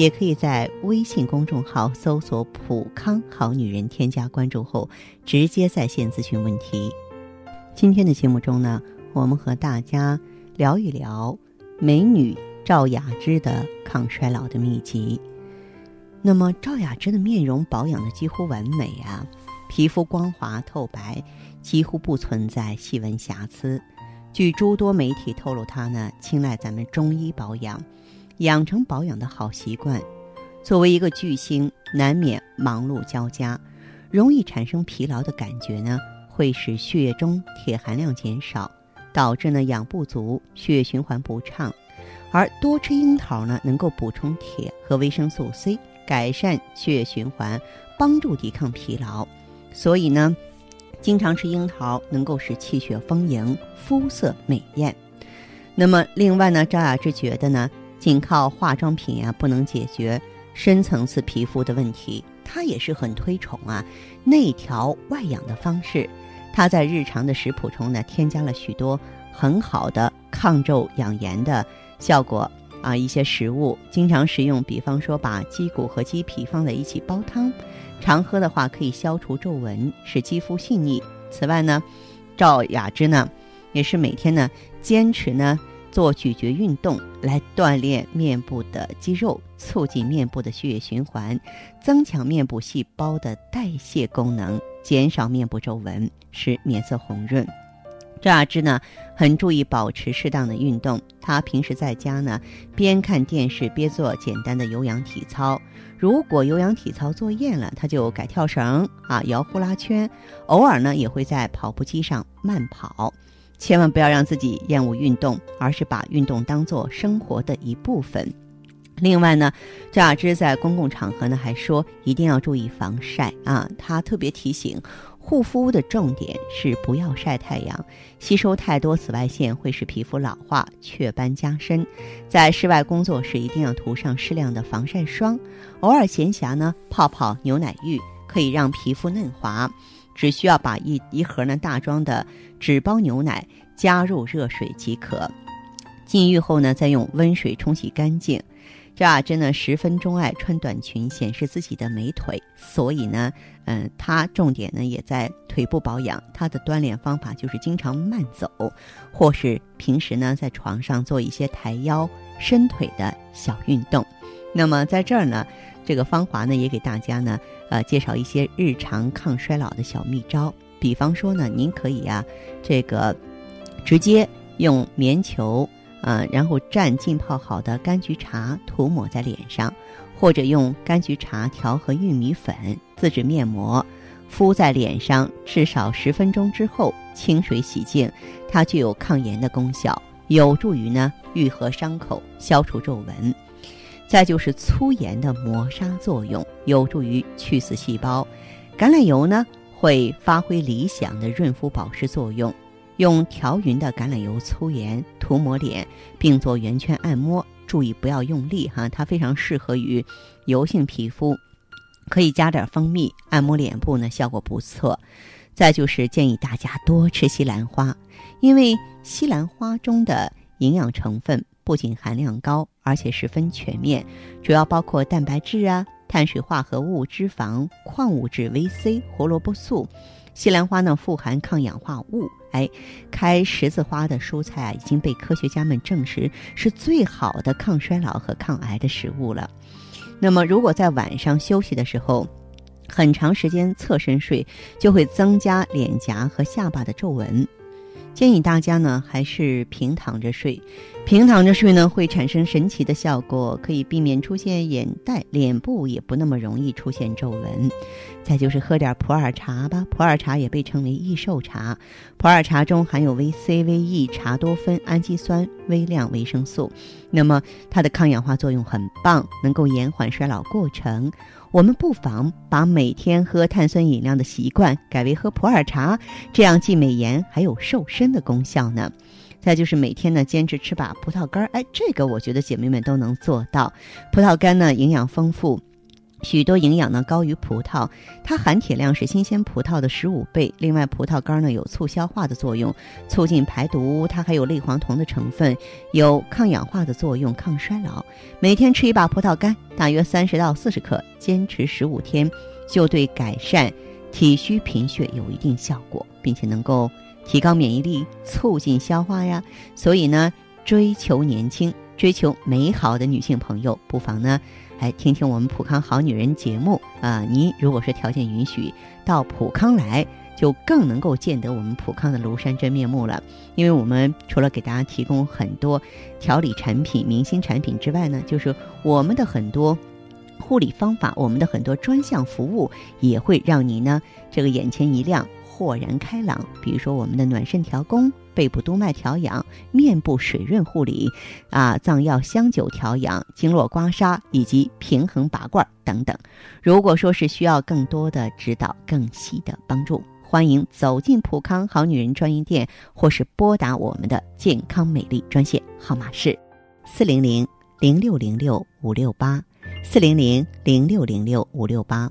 也可以在微信公众号搜索“普康好女人”，添加关注后直接在线咨询问题。今天的节目中呢，我们和大家聊一聊美女赵雅芝的抗衰老的秘籍。那么，赵雅芝的面容保养的几乎完美啊，皮肤光滑透白，几乎不存在细纹瑕疵。据诸多媒体透露，她呢青睐咱们中医保养。养成保养的好习惯，作为一个巨星，难免忙碌交加，容易产生疲劳的感觉呢，会使血液中铁含量减少，导致呢氧不足，血液循环不畅。而多吃樱桃呢，能够补充铁和维生素 C，改善血液循环，帮助抵抗疲劳。所以呢，经常吃樱桃能够使气血丰盈，肤色美艳。那么，另外呢，赵雅芝觉得呢。仅靠化妆品啊，不能解决深层次皮肤的问题。她也是很推崇啊内调外养的方式。她在日常的食谱中呢，添加了许多很好的抗皱养颜的效果啊一些食物，经常食用。比方说，把鸡骨和鸡皮放在一起煲汤，常喝的话可以消除皱纹，使肌肤细腻。此外呢，赵雅芝呢，也是每天呢坚持呢。做咀嚼运动来锻炼面部的肌肉，促进面部的血液循环，增强面部细胞的代谢功能，减少面部皱纹，使面色红润。赵雅芝呢，很注意保持适当的运动。她平时在家呢，边看电视边做简单的有氧体操。如果有氧体操做厌了，她就改跳绳啊，摇呼啦圈。偶尔呢，也会在跑步机上慢跑。千万不要让自己厌恶运动，而是把运动当做生活的一部分。另外呢，赵雅芝在公共场合呢还说一定要注意防晒啊。她特别提醒，护肤的重点是不要晒太阳，吸收太多紫外线会使皮肤老化、雀斑加深。在室外工作时一定要涂上适量的防晒霜，偶尔闲暇呢泡泡牛奶浴，可以让皮肤嫩滑。只需要把一一盒呢大装的纸包牛奶加入热水即可，禁浴后呢再用温水冲洗干净。赵雅芝呢十分钟爱穿短裙显示自己的美腿，所以呢，嗯，她重点呢也在腿部保养。她的锻炼方法就是经常慢走，或是平时呢在床上做一些抬腰伸腿的小运动。那么在这儿呢，这个芳华呢也给大家呢。呃，介绍一些日常抗衰老的小秘招，比方说呢，您可以啊，这个直接用棉球啊，然后蘸浸泡好的柑橘茶涂抹在脸上，或者用柑橘茶调和玉米粉自制面膜敷在脸上，至少十分钟之后清水洗净，它具有抗炎的功效，有助于呢愈合伤口，消除皱纹。再就是粗盐的磨砂作用，有助于去死细胞。橄榄油呢，会发挥理想的润肤保湿作用。用调匀的橄榄油粗盐涂抹脸，并做圆圈按摩，注意不要用力哈，它非常适合于油性皮肤。可以加点蜂蜜按摩脸部呢，效果不错。再就是建议大家多吃西兰花，因为西兰花中的营养成分。不仅含量高，而且十分全面，主要包括蛋白质啊、碳水化合物、脂肪、矿物质 VC、胡萝卜素。西兰花呢富含抗氧化物，哎，开十字花的蔬菜啊已经被科学家们证实是最好的抗衰老和抗癌的食物了。那么，如果在晚上休息的时候，很长时间侧身睡，就会增加脸颊和下巴的皱纹。建议大家呢还是平躺着睡。平躺着睡呢，会产生神奇的效果，可以避免出现眼袋，脸部也不那么容易出现皱纹。再就是喝点普洱茶吧，普洱茶也被称为益寿茶。普洱茶中含有维 C、维 E、茶多酚、氨基酸、微量维生素，那么它的抗氧化作用很棒，能够延缓衰老过程。我们不妨把每天喝碳酸饮料的习惯改为喝普洱茶，这样既美颜还有瘦身的功效呢。再就是每天呢坚持吃把葡萄干儿，哎，这个我觉得姐妹们都能做到。葡萄干呢营养丰富，许多营养呢高于葡萄，它含铁量是新鲜葡萄的十五倍。另外，葡萄干呢有促消化的作用，促进排毒，它还有类黄酮的成分，有抗氧化的作用，抗衰老。每天吃一把葡萄干，大约三十到四十克，坚持十五天，就对改善体虚贫血有一定效果，并且能够。提高免疫力，促进消化呀。所以呢，追求年轻、追求美好的女性朋友，不妨呢，来听听我们普康好女人节目啊。您如果是条件允许，到普康来，就更能够见得我们普康的庐山真面目了。因为我们除了给大家提供很多调理产品、明星产品之外呢，就是我们的很多护理方法，我们的很多专项服务，也会让你呢，这个眼前一亮。豁然开朗，比如说我们的暖肾调宫、背部督脉调养、面部水润护理，啊，藏药香酒调养、经络刮痧以及平衡拔罐等等。如果说是需要更多的指导、更细的帮助，欢迎走进普康好女人专营店，或是拨打我们的健康美丽专线，号码是四零零零六零六五六八四零零零六零六五六八。